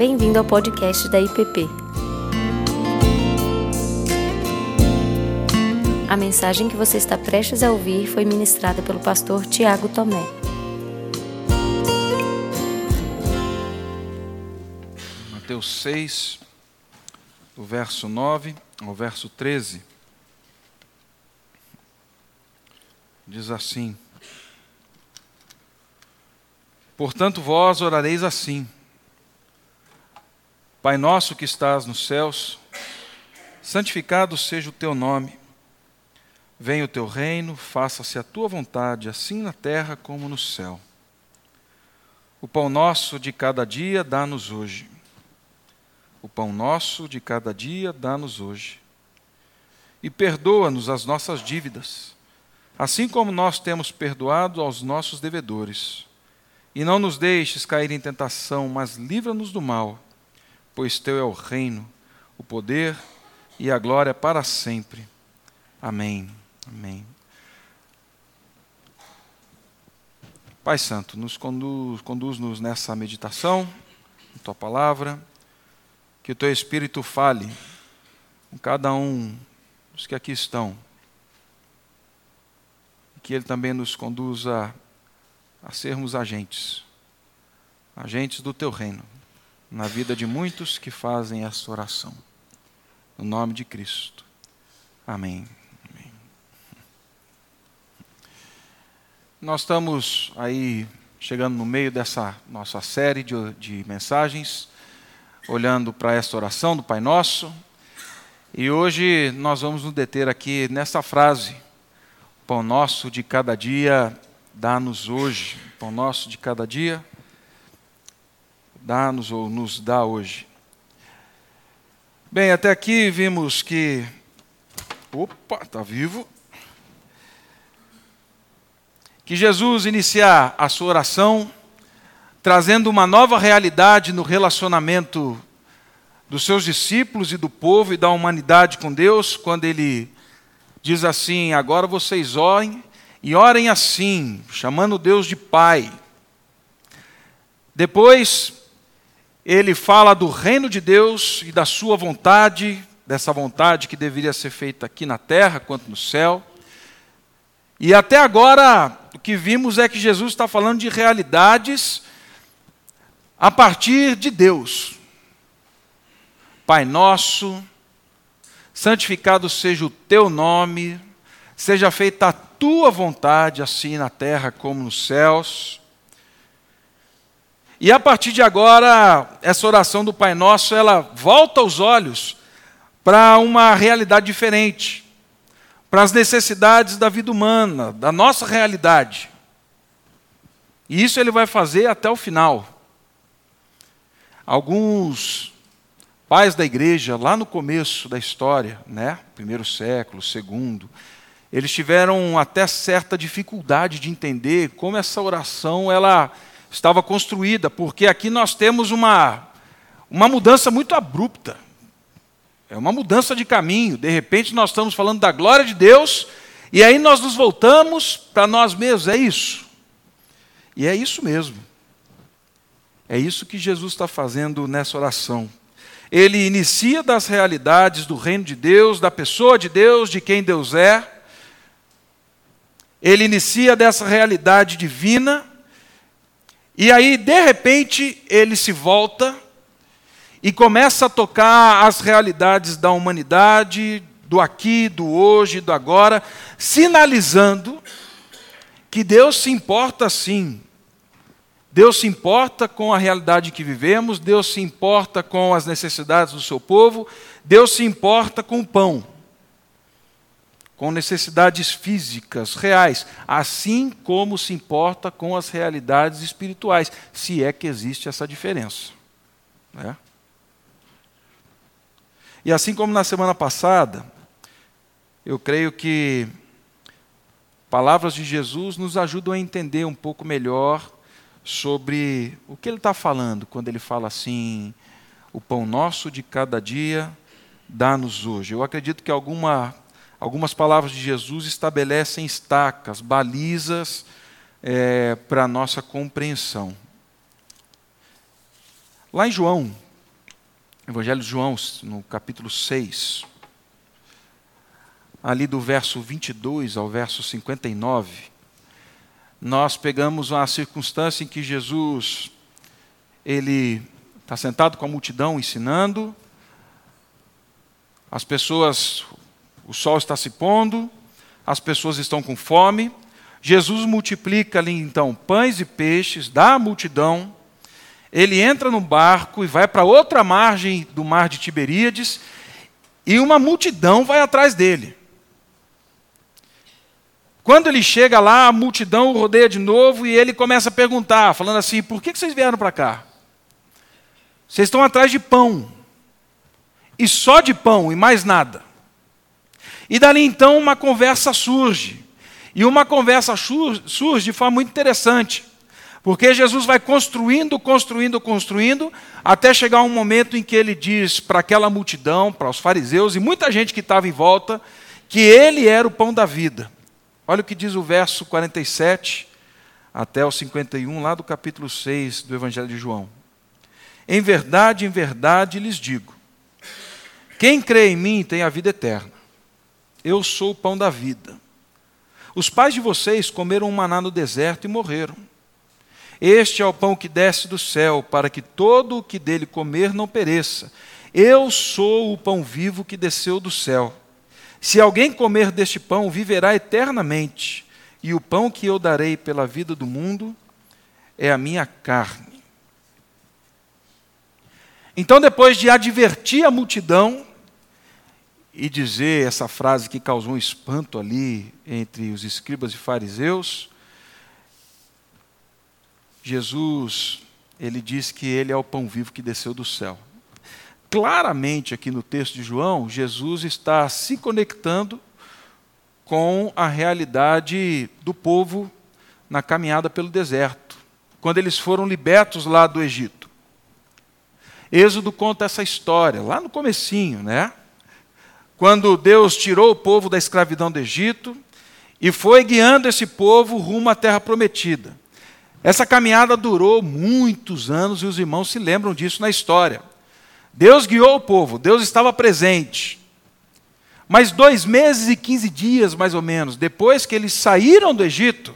Bem-vindo ao podcast da IPP. A mensagem que você está prestes a ouvir foi ministrada pelo pastor Tiago Tomé. Mateus 6, do verso 9 ao verso 13. Diz assim: Portanto, vós orareis assim: Pai nosso que estás nos céus, santificado seja o teu nome. Venha o teu reino, faça-se a tua vontade, assim na terra como no céu. O pão nosso de cada dia dá-nos hoje. O pão nosso de cada dia dá-nos hoje. E perdoa-nos as nossas dívidas, assim como nós temos perdoado aos nossos devedores e não nos deixes cair em tentação, mas livra-nos do mal, pois teu é o reino, o poder e a glória para sempre. Amém. Amém. Pai Santo, nos conduz, conduz-nos nessa meditação, em tua palavra, que o teu Espírito fale com cada um dos que aqui estão, que ele também nos conduza a sermos agentes, agentes do teu reino, na vida de muitos que fazem essa oração. No nome de Cristo. Amém. Amém. Nós estamos aí chegando no meio dessa nossa série de, de mensagens, olhando para esta oração do Pai Nosso. E hoje nós vamos nos deter aqui nessa frase: Pão nosso de cada dia Dá-nos hoje pão nosso de cada dia. Dá-nos ou nos dá hoje. Bem, até aqui vimos que. Opa, está vivo. Que Jesus iniciar a sua oração trazendo uma nova realidade no relacionamento dos seus discípulos e do povo e da humanidade com Deus, quando ele diz assim: Agora vocês orem e orem assim, chamando Deus de Pai. Depois, ele fala do reino de Deus e da sua vontade, dessa vontade que deveria ser feita aqui na terra quanto no céu. E até agora, o que vimos é que Jesus está falando de realidades a partir de Deus. Pai nosso, santificado seja o teu nome, seja feita a tua vontade, assim na terra como nos céus. E a partir de agora, essa oração do Pai Nosso, ela volta os olhos para uma realidade diferente, para as necessidades da vida humana, da nossa realidade. E isso ele vai fazer até o final. Alguns pais da igreja, lá no começo da história, né? primeiro século, segundo, eles tiveram até certa dificuldade de entender como essa oração ela estava construída, porque aqui nós temos uma, uma mudança muito abrupta. É uma mudança de caminho. De repente nós estamos falando da glória de Deus, e aí nós nos voltamos para nós mesmos. É isso. E é isso mesmo. É isso que Jesus está fazendo nessa oração. Ele inicia das realidades do reino de Deus, da pessoa de Deus, de quem Deus é ele inicia dessa realidade divina, e aí, de repente, ele se volta e começa a tocar as realidades da humanidade, do aqui, do hoje, do agora, sinalizando que Deus se importa sim. Deus se importa com a realidade que vivemos, Deus se importa com as necessidades do seu povo, Deus se importa com o pão com necessidades físicas reais, assim como se importa com as realidades espirituais, se é que existe essa diferença. Né? E assim como na semana passada, eu creio que palavras de Jesus nos ajudam a entender um pouco melhor sobre o que ele está falando quando ele fala assim: o pão nosso de cada dia dá-nos hoje. Eu acredito que alguma Algumas palavras de Jesus estabelecem estacas, balizas é, para a nossa compreensão. Lá em João, Evangelho de João, no capítulo 6, ali do verso 22 ao verso 59, nós pegamos uma circunstância em que Jesus ele está sentado com a multidão ensinando, as pessoas, o sol está se pondo, as pessoas estão com fome. Jesus multiplica ali então pães e peixes da multidão. Ele entra no barco e vai para outra margem do mar de Tiberíades, e uma multidão vai atrás dele. Quando ele chega lá, a multidão o rodeia de novo e ele começa a perguntar, falando assim: por que vocês vieram para cá? Vocês estão atrás de pão. E só de pão e mais nada. E dali então uma conversa surge. E uma conversa surge de forma muito interessante. Porque Jesus vai construindo, construindo, construindo, até chegar um momento em que ele diz para aquela multidão, para os fariseus e muita gente que estava em volta, que ele era o pão da vida. Olha o que diz o verso 47 até o 51, lá do capítulo 6 do Evangelho de João. Em verdade, em verdade lhes digo: quem crê em mim tem a vida eterna. Eu sou o pão da vida. Os pais de vocês comeram um maná no deserto e morreram. Este é o pão que desce do céu, para que todo o que dele comer não pereça. Eu sou o pão vivo que desceu do céu. Se alguém comer deste pão, viverá eternamente, e o pão que eu darei pela vida do mundo é a minha carne. Então, depois de advertir a multidão e dizer essa frase que causou um espanto ali entre os escribas e fariseus, Jesus, ele diz que ele é o pão vivo que desceu do céu. Claramente, aqui no texto de João, Jesus está se conectando com a realidade do povo na caminhada pelo deserto, quando eles foram libertos lá do Egito. Êxodo conta essa história, lá no comecinho, né? Quando Deus tirou o povo da escravidão do Egito e foi guiando esse povo rumo à terra prometida. Essa caminhada durou muitos anos e os irmãos se lembram disso na história. Deus guiou o povo, Deus estava presente. Mas dois meses e quinze dias, mais ou menos, depois que eles saíram do Egito,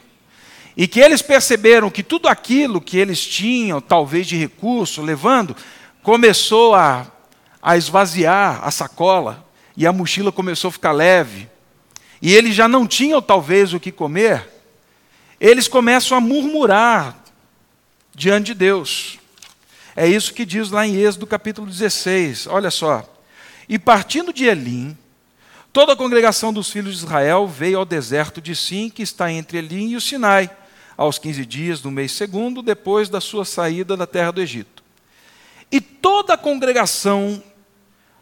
e que eles perceberam que tudo aquilo que eles tinham, talvez de recurso, levando, começou a, a esvaziar a sacola e a mochila começou a ficar leve, e eles já não tinham talvez o que comer, eles começam a murmurar diante de Deus. É isso que diz lá em Êxodo capítulo 16. Olha só. E partindo de Elim, toda a congregação dos filhos de Israel veio ao deserto de Sim, que está entre Elim e o Sinai, aos 15 dias do mês segundo, depois da sua saída da terra do Egito. E toda a congregação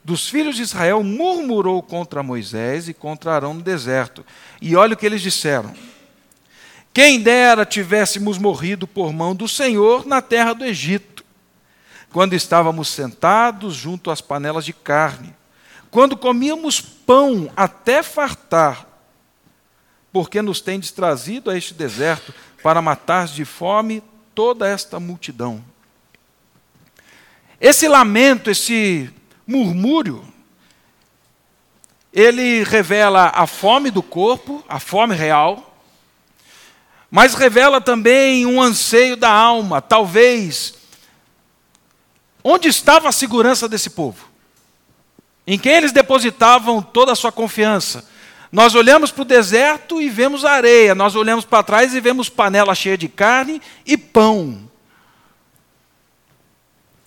dos filhos de Israel murmurou contra Moisés e contra Arão no deserto. E olha o que eles disseram: Quem dera tivéssemos morrido por mão do Senhor na terra do Egito, quando estávamos sentados junto às panelas de carne, quando comíamos pão até fartar, porque nos tendes trazido a este deserto para matar de fome toda esta multidão. Esse lamento, esse murmúrio, ele revela a fome do corpo, a fome real, mas revela também um anseio da alma, talvez. Onde estava a segurança desse povo? Em quem eles depositavam toda a sua confiança? Nós olhamos para o deserto e vemos areia, nós olhamos para trás e vemos panela cheia de carne e pão.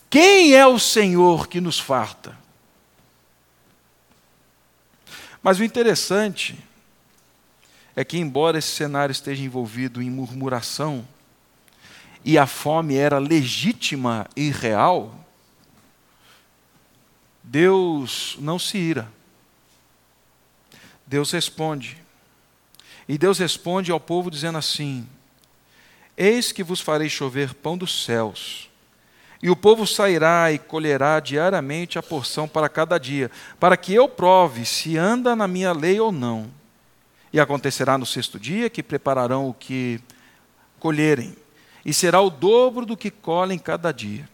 Quem é o Senhor que nos farta? Mas o interessante é que, embora esse cenário esteja envolvido em murmuração, e a fome era legítima e real, Deus não se ira. Deus responde. E Deus responde ao povo dizendo assim: Eis que vos farei chover pão dos céus e o povo sairá e colherá diariamente a porção para cada dia, para que eu prove se anda na minha lei ou não. E acontecerá no sexto dia que prepararão o que colherem, e será o dobro do que colhem cada dia.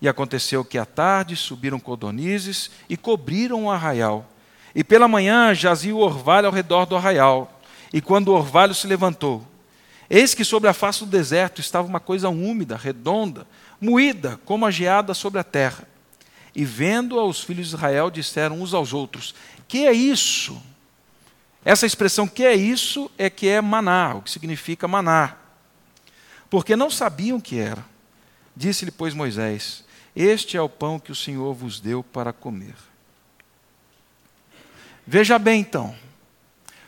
E aconteceu que à tarde subiram codornizes e cobriram o arraial. E pela manhã jazia o orvalho ao redor do arraial. E quando o orvalho se levantou, eis que sobre a face do deserto estava uma coisa úmida, redonda, moída, como a geada sobre a terra. E vendo aos filhos de Israel, disseram uns aos outros: Que é isso? Essa expressão que é isso é que é maná, o que significa maná. Porque não sabiam o que era. Disse-lhe, pois, Moisés: Este é o pão que o Senhor vos deu para comer. Veja bem, então.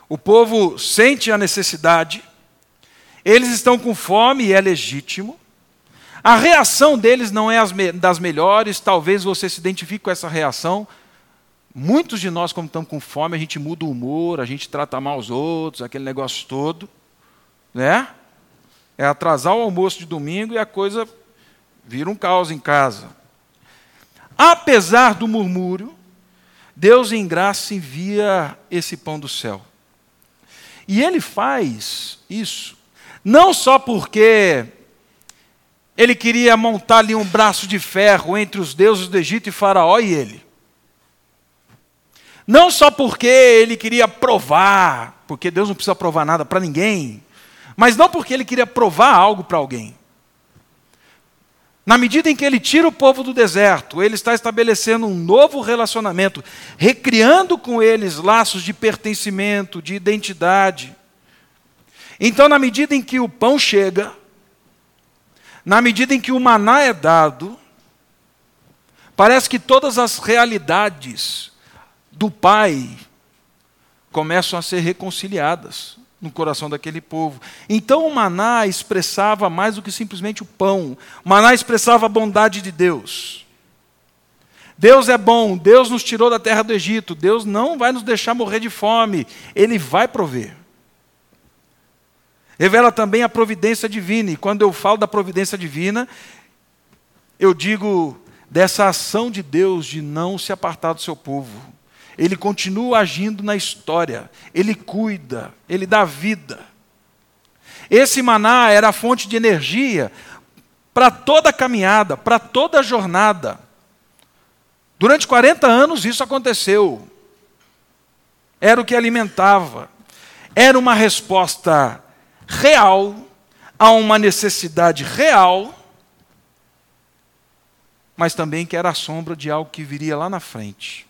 O povo sente a necessidade, eles estão com fome e é legítimo. A reação deles não é das melhores, talvez você se identifique com essa reação. Muitos de nós, quando estamos com fome, a gente muda o humor, a gente trata mal os outros, aquele negócio todo. Né? É atrasar o almoço de domingo e a coisa vira um caos em casa. Apesar do murmúrio, Deus em graça envia esse pão do céu. E ele faz isso não só porque ele queria montar ali um braço de ferro entre os deuses do Egito e Faraó e ele. Não só porque ele queria provar, porque Deus não precisa provar nada para ninguém, mas não porque ele queria provar algo para alguém. Na medida em que ele tira o povo do deserto, ele está estabelecendo um novo relacionamento, recriando com eles laços de pertencimento, de identidade. Então, na medida em que o pão chega, na medida em que o maná é dado, parece que todas as realidades do Pai começam a ser reconciliadas no coração daquele povo. Então o maná expressava mais do que simplesmente o pão. O maná expressava a bondade de Deus. Deus é bom, Deus nos tirou da terra do Egito, Deus não vai nos deixar morrer de fome, Ele vai prover. Revela também a providência divina. E quando eu falo da providência divina, eu digo dessa ação de Deus de não se apartar do seu povo. Ele continua agindo na história, ele cuida, ele dá vida. Esse maná era a fonte de energia para toda a caminhada, para toda a jornada. Durante 40 anos isso aconteceu. Era o que alimentava. Era uma resposta real, a uma necessidade real, mas também que era a sombra de algo que viria lá na frente.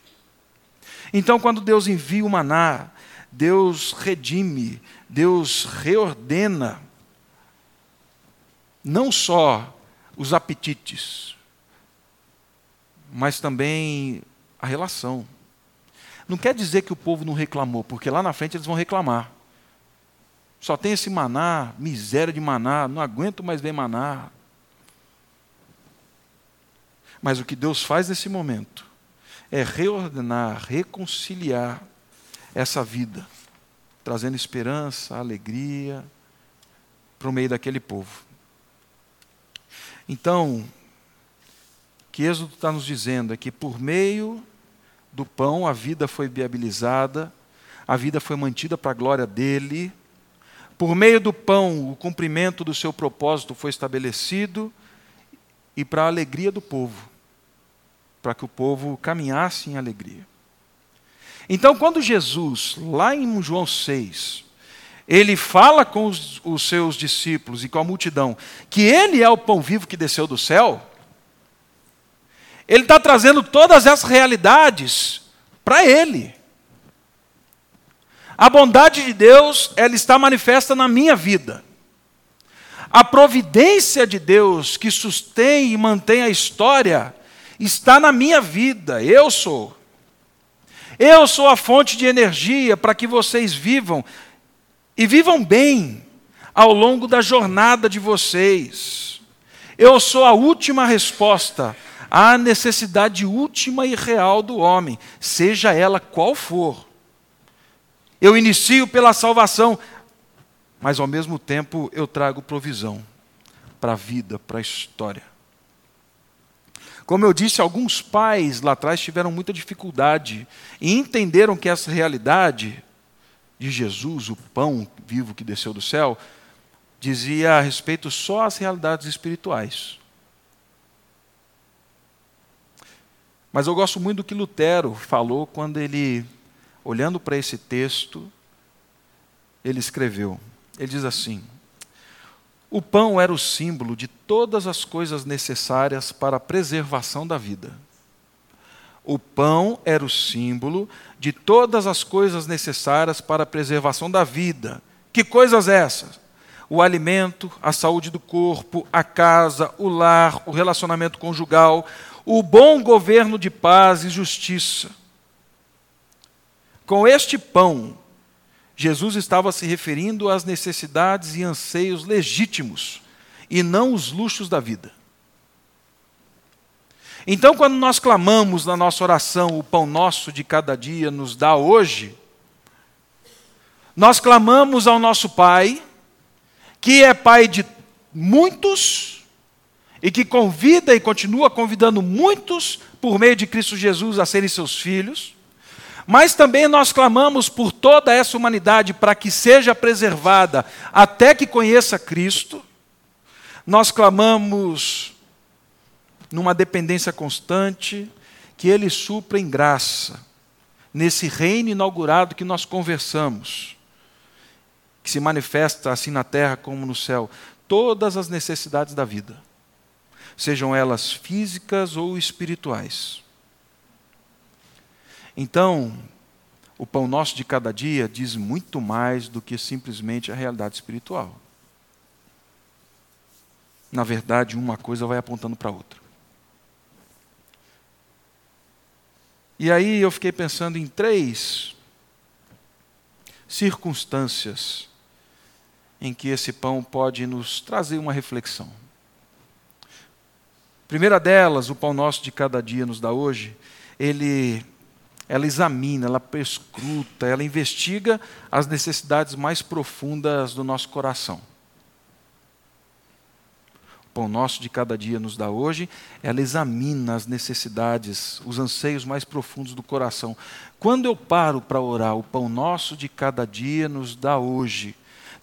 Então, quando Deus envia o maná, Deus redime, Deus reordena, não só os apetites, mas também a relação. Não quer dizer que o povo não reclamou, porque lá na frente eles vão reclamar. Só tem esse maná, miséria de maná, não aguento mais ver maná. Mas o que Deus faz nesse momento é reordenar, reconciliar essa vida, trazendo esperança, alegria para o meio daquele povo. Então, que Êxodo está nos dizendo é que por meio do pão a vida foi viabilizada, a vida foi mantida para a glória dele, por meio do pão, o cumprimento do seu propósito foi estabelecido e para a alegria do povo, para que o povo caminhasse em alegria. Então, quando Jesus, lá em João 6, ele fala com os, os, seus discípulos e com a multidão que ele é o pão vivo que desceu do céu, ele está trazendo todas essas realidades para ele. A bondade de Deus, ela está manifesta na minha vida. A providência de Deus que sustém e mantém a história está na minha vida. Eu sou. Eu sou a fonte de energia para que vocês vivam e vivam bem ao longo da jornada de vocês. Eu sou a última resposta à necessidade última e real do homem, seja ela qual for. Eu inicio pela salvação, mas ao mesmo tempo eu trago provisão para a vida, para a história. Como eu disse, alguns pais lá atrás tiveram muita dificuldade e entenderam que essa realidade de Jesus, o pão vivo que desceu do céu, dizia a respeito só às realidades espirituais. Mas eu gosto muito do que Lutero falou quando ele, olhando para esse texto, ele escreveu. Ele diz assim: O pão era o símbolo de todas as coisas necessárias para a preservação da vida. O pão era o símbolo de todas as coisas necessárias para a preservação da vida. Que coisas essas? O alimento, a saúde do corpo, a casa, o lar, o relacionamento conjugal, o bom governo de paz e justiça. Com este pão, Jesus estava se referindo às necessidades e anseios legítimos e não os luxos da vida. Então, quando nós clamamos na nossa oração, o pão nosso de cada dia nos dá hoje, nós clamamos ao nosso Pai, que é Pai de muitos e que convida e continua convidando muitos por meio de Cristo Jesus a serem seus filhos. Mas também nós clamamos por toda essa humanidade para que seja preservada até que conheça Cristo. Nós clamamos numa dependência constante, que Ele supra em graça, nesse reino inaugurado que nós conversamos, que se manifesta assim na terra como no céu, todas as necessidades da vida, sejam elas físicas ou espirituais. Então, o pão nosso de cada dia diz muito mais do que simplesmente a realidade espiritual. Na verdade, uma coisa vai apontando para a outra. E aí eu fiquei pensando em três circunstâncias em que esse pão pode nos trazer uma reflexão. primeira delas, o pão nosso de cada dia nos dá hoje, ele ela examina, ela perscruta, ela investiga as necessidades mais profundas do nosso coração pão nosso de cada dia nos dá hoje, ela examina as necessidades, os anseios mais profundos do coração. Quando eu paro para orar, o pão nosso de cada dia nos dá hoje,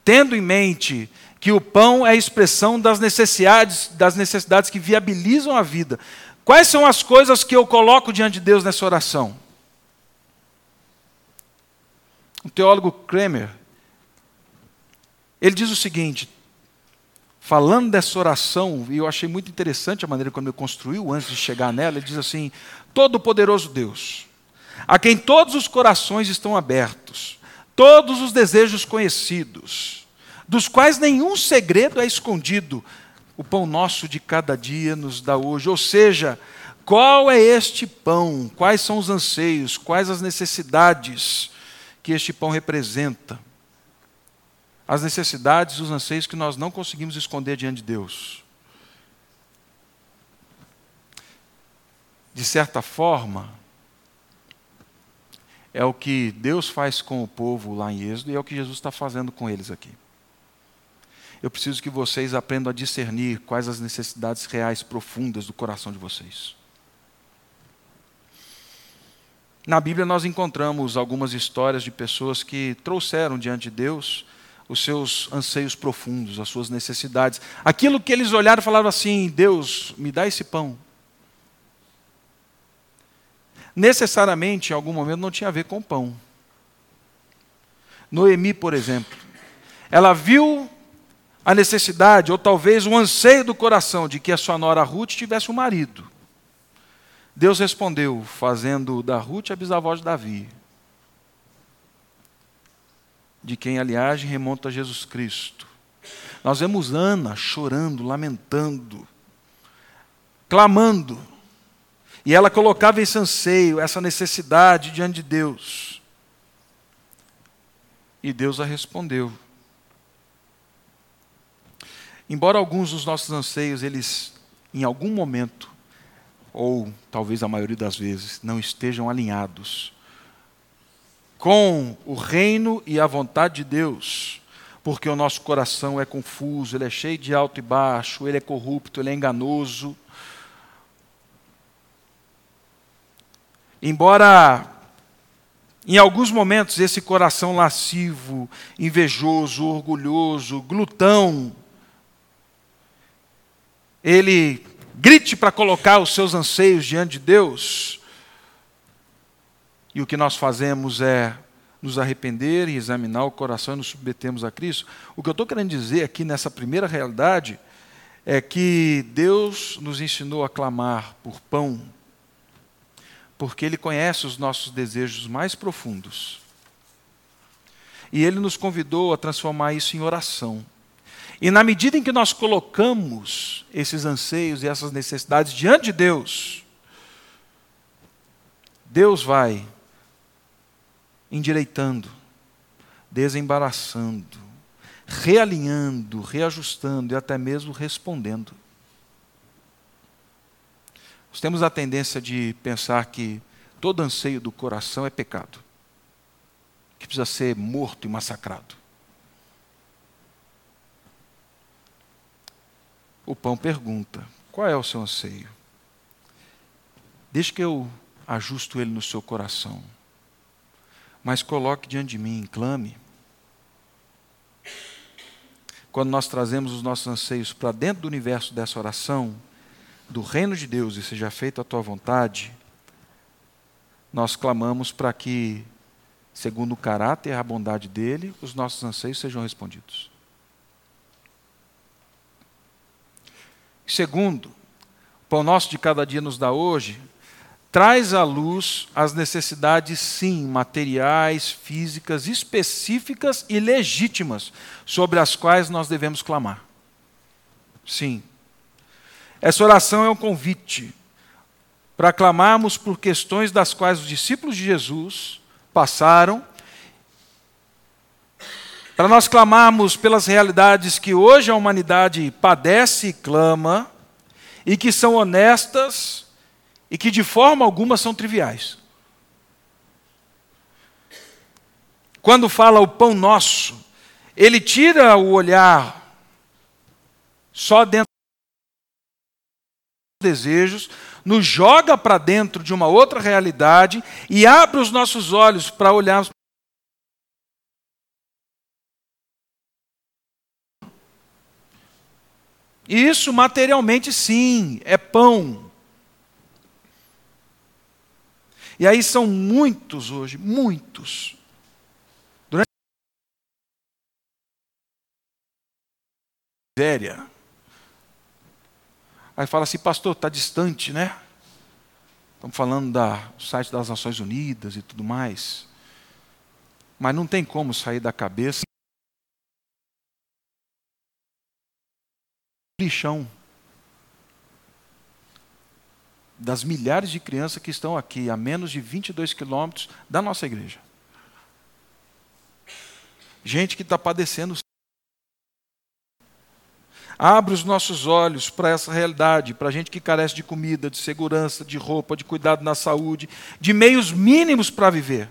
tendo em mente que o pão é a expressão das necessidades, das necessidades que viabilizam a vida. Quais são as coisas que eu coloco diante de Deus nessa oração? O teólogo Kramer, ele diz o seguinte: falando dessa oração, e eu achei muito interessante a maneira como ele construiu antes de chegar nela, ele diz assim: Todo-Poderoso Deus, a quem todos os corações estão abertos, todos os desejos conhecidos, dos quais nenhum segredo é escondido, o pão nosso de cada dia nos dá hoje. Ou seja, qual é este pão? Quais são os anseios? Quais as necessidades que este pão representa? as necessidades e os anseios que nós não conseguimos esconder diante de Deus. De certa forma, é o que Deus faz com o povo lá em Êxodo e é o que Jesus está fazendo com eles aqui. Eu preciso que vocês aprendam a discernir quais as necessidades reais profundas do coração de vocês. Na Bíblia nós encontramos algumas histórias de pessoas que trouxeram diante de Deus os seus anseios profundos, as suas necessidades. Aquilo que eles olharam e falavam assim: Deus, me dá esse pão. Necessariamente, em algum momento, não tinha a ver com pão. Noemi, por exemplo, ela viu a necessidade, ou talvez o anseio do coração de que a sua nora Ruth tivesse um marido. Deus respondeu, fazendo da Ruth a bisavó de Davi de quem a linhagem remonta a Jesus Cristo. Nós vemos Ana chorando, lamentando, clamando. E ela colocava esse anseio, essa necessidade diante de Deus. E Deus a respondeu. Embora alguns dos nossos anseios, eles, em algum momento, ou talvez a maioria das vezes, não estejam alinhados com o reino e a vontade de Deus, porque o nosso coração é confuso, ele é cheio de alto e baixo, ele é corrupto, ele é enganoso. Embora em alguns momentos esse coração lascivo, invejoso, orgulhoso, glutão, ele grite para colocar os seus anseios diante de Deus, e o que nós fazemos é nos arrepender e examinar o coração e nos submetemos a Cristo. O que eu estou querendo dizer aqui nessa primeira realidade é que Deus nos ensinou a clamar por pão, porque Ele conhece os nossos desejos mais profundos. E Ele nos convidou a transformar isso em oração. E na medida em que nós colocamos esses anseios e essas necessidades diante de Deus, Deus vai endireitando, desembaraçando, realinhando, reajustando e até mesmo respondendo. Nós temos a tendência de pensar que todo anseio do coração é pecado, que precisa ser morto e massacrado. O pão pergunta: qual é o seu anseio? Deixe que eu ajusto ele no seu coração. Mas coloque diante de mim, clame. Quando nós trazemos os nossos anseios para dentro do universo dessa oração, do reino de Deus e seja feita a tua vontade, nós clamamos para que, segundo o caráter e a bondade dele, os nossos anseios sejam respondidos. Segundo, o pão nosso de cada dia nos dá hoje, traz à luz as necessidades, sim, materiais, físicas, específicas e legítimas, sobre as quais nós devemos clamar. Sim. Essa oração é um convite para clamarmos por questões das quais os discípulos de Jesus passaram, para nós clamarmos pelas realidades que hoje a humanidade padece e clama, e que são honestas, e que de forma alguma são triviais. Quando fala o pão nosso, ele tira o olhar só dentro dos desejos, nos joga para dentro de uma outra realidade e abre os nossos olhos para olharmos Isso materialmente sim, é pão. E aí são muitos hoje, muitos. Durante a miséria. Aí fala assim, pastor, está distante, né? Estamos falando do site das Nações Unidas e tudo mais. Mas não tem como sair da cabeça. Lixão das milhares de crianças que estão aqui, a menos de 22 quilômetros da nossa igreja. Gente que está padecendo. Abre os nossos olhos para essa realidade, para gente que carece de comida, de segurança, de roupa, de cuidado na saúde, de meios mínimos para viver.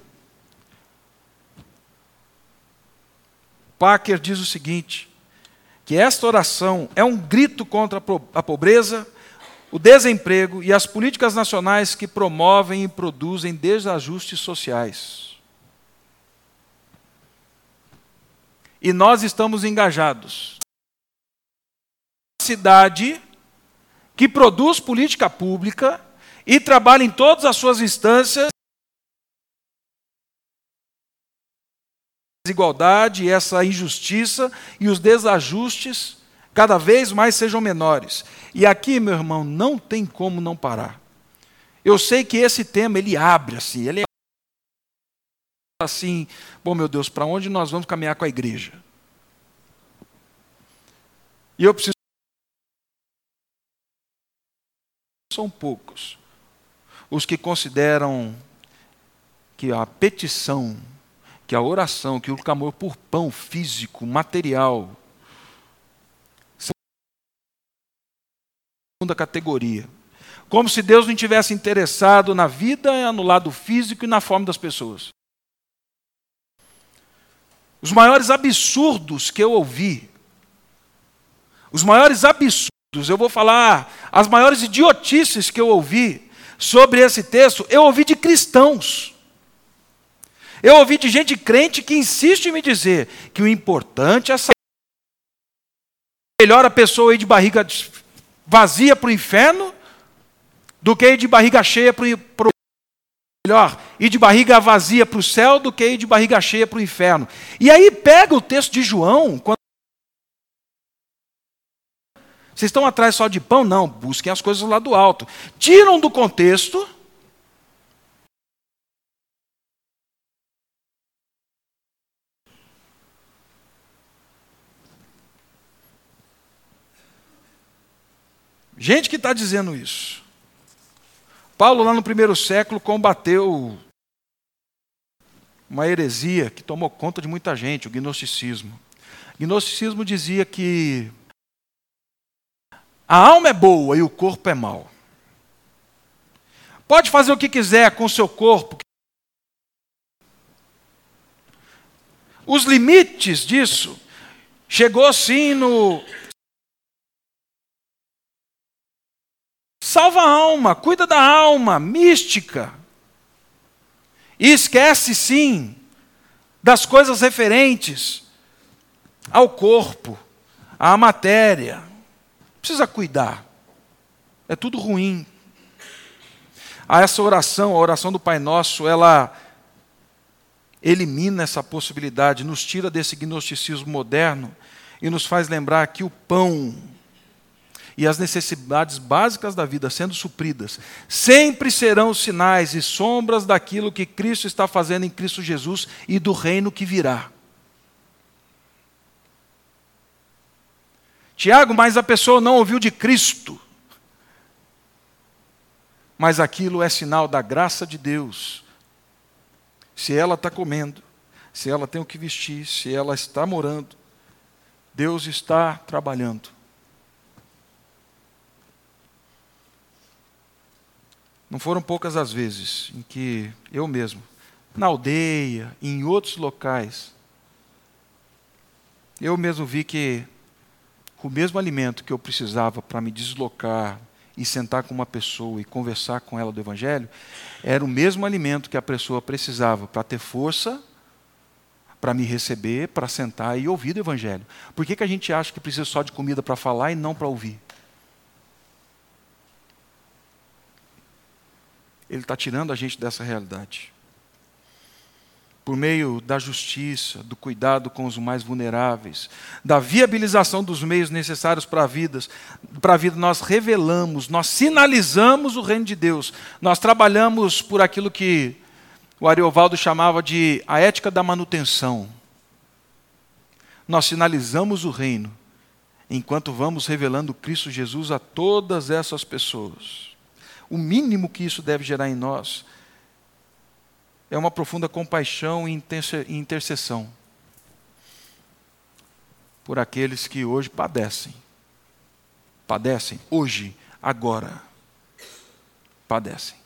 Packer diz o seguinte: que esta oração é um grito contra a pobreza, o desemprego e as políticas nacionais que promovem e produzem desajustes sociais. E nós estamos engajados. Cidade que produz política pública e trabalha em todas as suas instâncias desigualdade, essa injustiça e os desajustes cada vez mais sejam menores. E aqui, meu irmão, não tem como não parar. Eu sei que esse tema ele abre assim, ele é assim, bom meu Deus, para onde nós vamos caminhar com a igreja? E eu preciso são poucos os que consideram que a petição, que a oração, que o clamor por pão físico, material, segunda categoria. Como se Deus não tivesse interessado na vida, no lado físico e na forma das pessoas. Os maiores absurdos que eu ouvi, os maiores absurdos, eu vou falar, as maiores idiotices que eu ouvi sobre esse texto, eu ouvi de cristãos. Eu ouvi de gente crente que insiste em me dizer que o importante é saber melhor a pessoa ir de barriga vazia para o inferno do que ir de barriga cheia para o melhor ir de barriga vazia para o céu do que ir de barriga cheia para o inferno. E aí pega o texto de João, quando Vocês estão atrás só de pão? Não, busquem as coisas lá do alto. Tiram do contexto. Gente que está dizendo isso. Paulo, lá no primeiro século, combateu uma heresia que tomou conta de muita gente, o gnosticismo. O gnosticismo dizia que a alma é boa e o corpo é mau. Pode fazer o que quiser com o seu corpo. Os limites disso chegou sim no Salva a alma, cuida da alma, mística. E esquece, sim, das coisas referentes ao corpo, à matéria. Precisa cuidar. É tudo ruim. A essa oração, a oração do Pai Nosso, ela elimina essa possibilidade, nos tira desse gnosticismo moderno e nos faz lembrar que o pão e as necessidades básicas da vida sendo supridas, sempre serão sinais e sombras daquilo que Cristo está fazendo em Cristo Jesus e do reino que virá. Tiago, mas a pessoa não ouviu de Cristo. Mas aquilo é sinal da graça de Deus. Se ela está comendo, se ela tem o que vestir, se ela está morando, Deus está trabalhando. Não foram poucas as vezes em que eu mesmo, na aldeia, em outros locais, eu mesmo vi que o mesmo alimento que eu precisava para me deslocar e sentar com uma pessoa e conversar com ela do Evangelho, era o mesmo alimento que a pessoa precisava para ter força, para me receber, para sentar e ouvir do Evangelho. Por que, que a gente acha que precisa só de comida para falar e não para ouvir? Ele está tirando a gente dessa realidade. Por meio da justiça, do cuidado com os mais vulneráveis, da viabilização dos meios necessários para a vida, para a vida nós revelamos, nós sinalizamos o reino de Deus. Nós trabalhamos por aquilo que o Ariovaldo chamava de a ética da manutenção. Nós sinalizamos o reino enquanto vamos revelando Cristo Jesus a todas essas pessoas. O mínimo que isso deve gerar em nós é uma profunda compaixão e intercessão por aqueles que hoje padecem. Padecem hoje, agora. Padecem.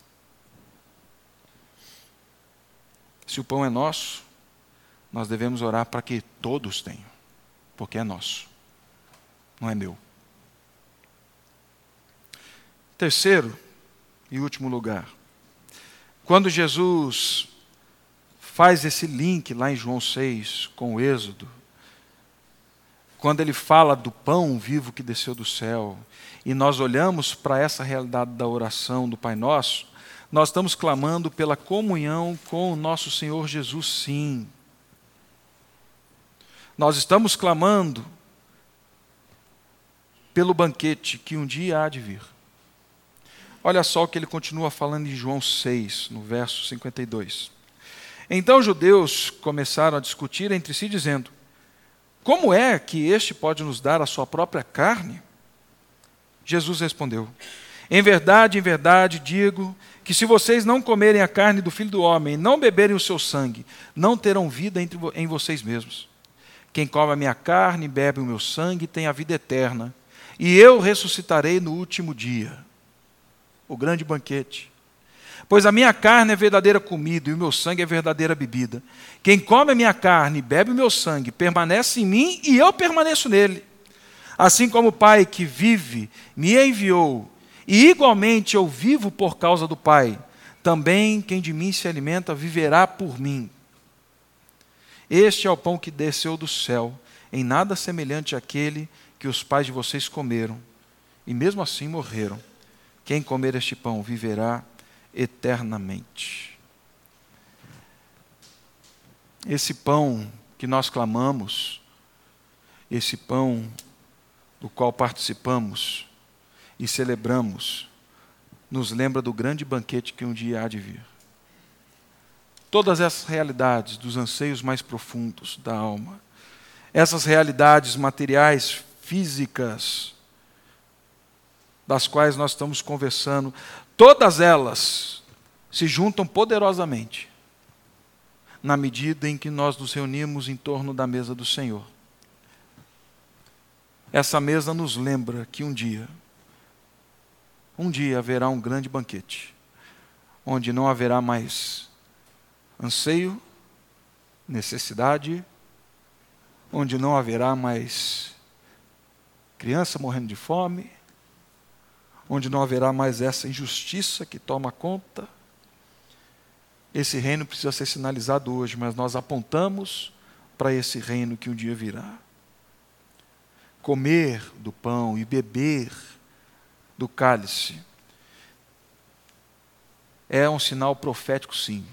Se o pão é nosso, nós devemos orar para que todos tenham, porque é nosso, não é meu. Terceiro, em último lugar, quando Jesus faz esse link lá em João 6 com o Êxodo, quando ele fala do pão vivo que desceu do céu, e nós olhamos para essa realidade da oração do Pai Nosso, nós estamos clamando pela comunhão com o nosso Senhor Jesus, sim. Nós estamos clamando pelo banquete que um dia há de vir. Olha só o que ele continua falando em João 6, no verso 52. Então os judeus começaram a discutir entre si, dizendo: Como é que este pode nos dar a sua própria carne? Jesus respondeu: Em verdade, em verdade digo que se vocês não comerem a carne do filho do homem e não beberem o seu sangue, não terão vida em vocês mesmos. Quem come a minha carne e bebe o meu sangue tem a vida eterna, e eu ressuscitarei no último dia o grande banquete. Pois a minha carne é verdadeira comida e o meu sangue é verdadeira bebida. Quem come a minha carne e bebe o meu sangue permanece em mim e eu permaneço nele. Assim como o Pai que vive me enviou, e igualmente eu vivo por causa do Pai, também quem de mim se alimenta viverá por mim. Este é o pão que desceu do céu, em nada semelhante àquele que os pais de vocês comeram, e mesmo assim morreram. Quem comer este pão viverá eternamente. esse pão que nós clamamos, esse pão do qual participamos e celebramos, nos lembra do grande banquete que um dia há de vir. Todas essas realidades dos anseios mais profundos da alma, essas realidades materiais, físicas, das quais nós estamos conversando, todas elas se juntam poderosamente na medida em que nós nos reunimos em torno da mesa do Senhor. Essa mesa nos lembra que um dia, um dia haverá um grande banquete, onde não haverá mais anseio, necessidade, onde não haverá mais criança morrendo de fome, onde não haverá mais essa injustiça que toma conta. Esse reino precisa ser sinalizado hoje, mas nós apontamos para esse reino que um dia virá. Comer do pão e beber do cálice é um sinal profético, sim,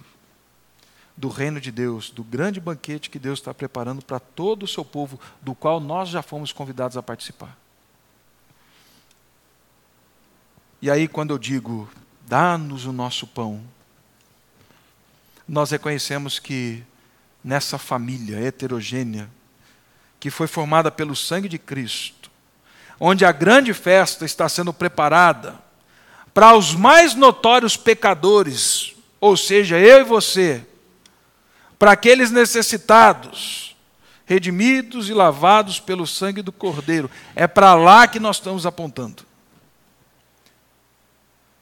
do reino de Deus, do grande banquete que Deus está preparando para todo o seu povo, do qual nós já fomos convidados a participar. E aí, quando eu digo, dá-nos o nosso pão, nós reconhecemos que nessa família heterogênea, que foi formada pelo sangue de Cristo, onde a grande festa está sendo preparada para os mais notórios pecadores, ou seja, eu e você, para aqueles necessitados, redimidos e lavados pelo sangue do Cordeiro. É para lá que nós estamos apontando.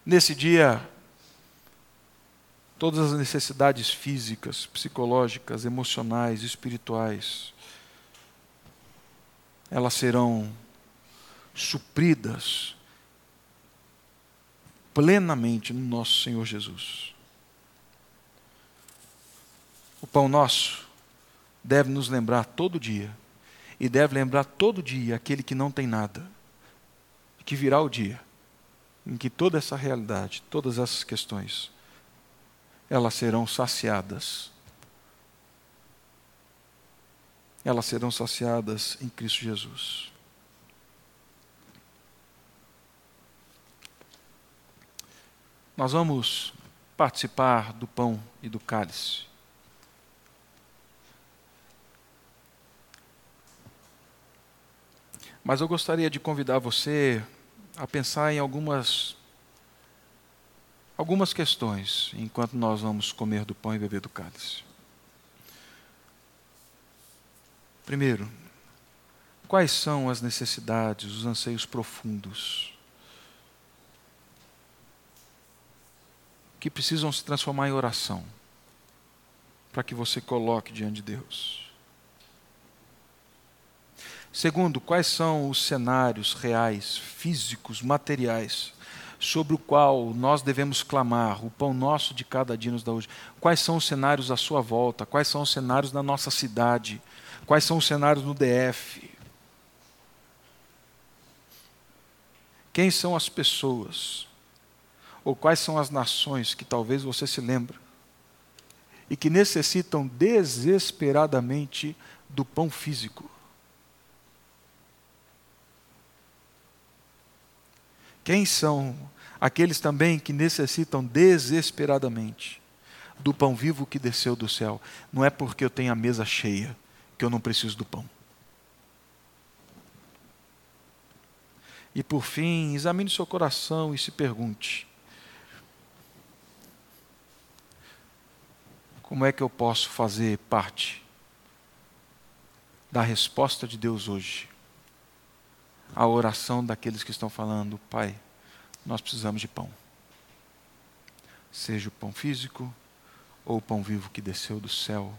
Nesse dia, todas as necessidades físicas, psicológicas, emocionais, espirituais, elas serão supridas plenamente no nosso Senhor Jesus. O pão nosso deve nos lembrar todo dia, e deve lembrar todo dia aquele que não tem nada, que virá o dia em que toda essa realidade, todas essas questões, elas serão saciadas. Elas serão saciadas em Cristo Jesus. Nós vamos participar do pão e do cálice. Mas eu gostaria de convidar você a pensar em algumas algumas questões enquanto nós vamos comer do pão e beber do cálice. Primeiro, quais são as necessidades, os anseios profundos que precisam se transformar em oração para que você coloque diante de Deus? Segundo, quais são os cenários reais, físicos, materiais, sobre o qual nós devemos clamar, o pão nosso de cada dia nos dá hoje? Quais são os cenários à sua volta? Quais são os cenários na nossa cidade? Quais são os cenários no DF? Quem são as pessoas? Ou quais são as nações que talvez você se lembre e que necessitam desesperadamente do pão físico? Quem são aqueles também que necessitam desesperadamente do pão vivo que desceu do céu? Não é porque eu tenho a mesa cheia que eu não preciso do pão. E por fim, examine seu coração e se pergunte: como é que eu posso fazer parte da resposta de Deus hoje? A oração daqueles que estão falando: Pai, nós precisamos de pão. Seja o pão físico ou o pão vivo que desceu do céu,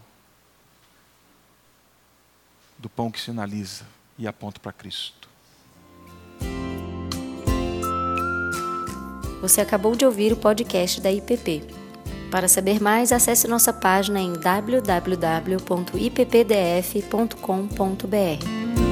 do pão que sinaliza e aponta para Cristo. Você acabou de ouvir o podcast da IPP. Para saber mais, acesse nossa página em www.ippdf.com.br.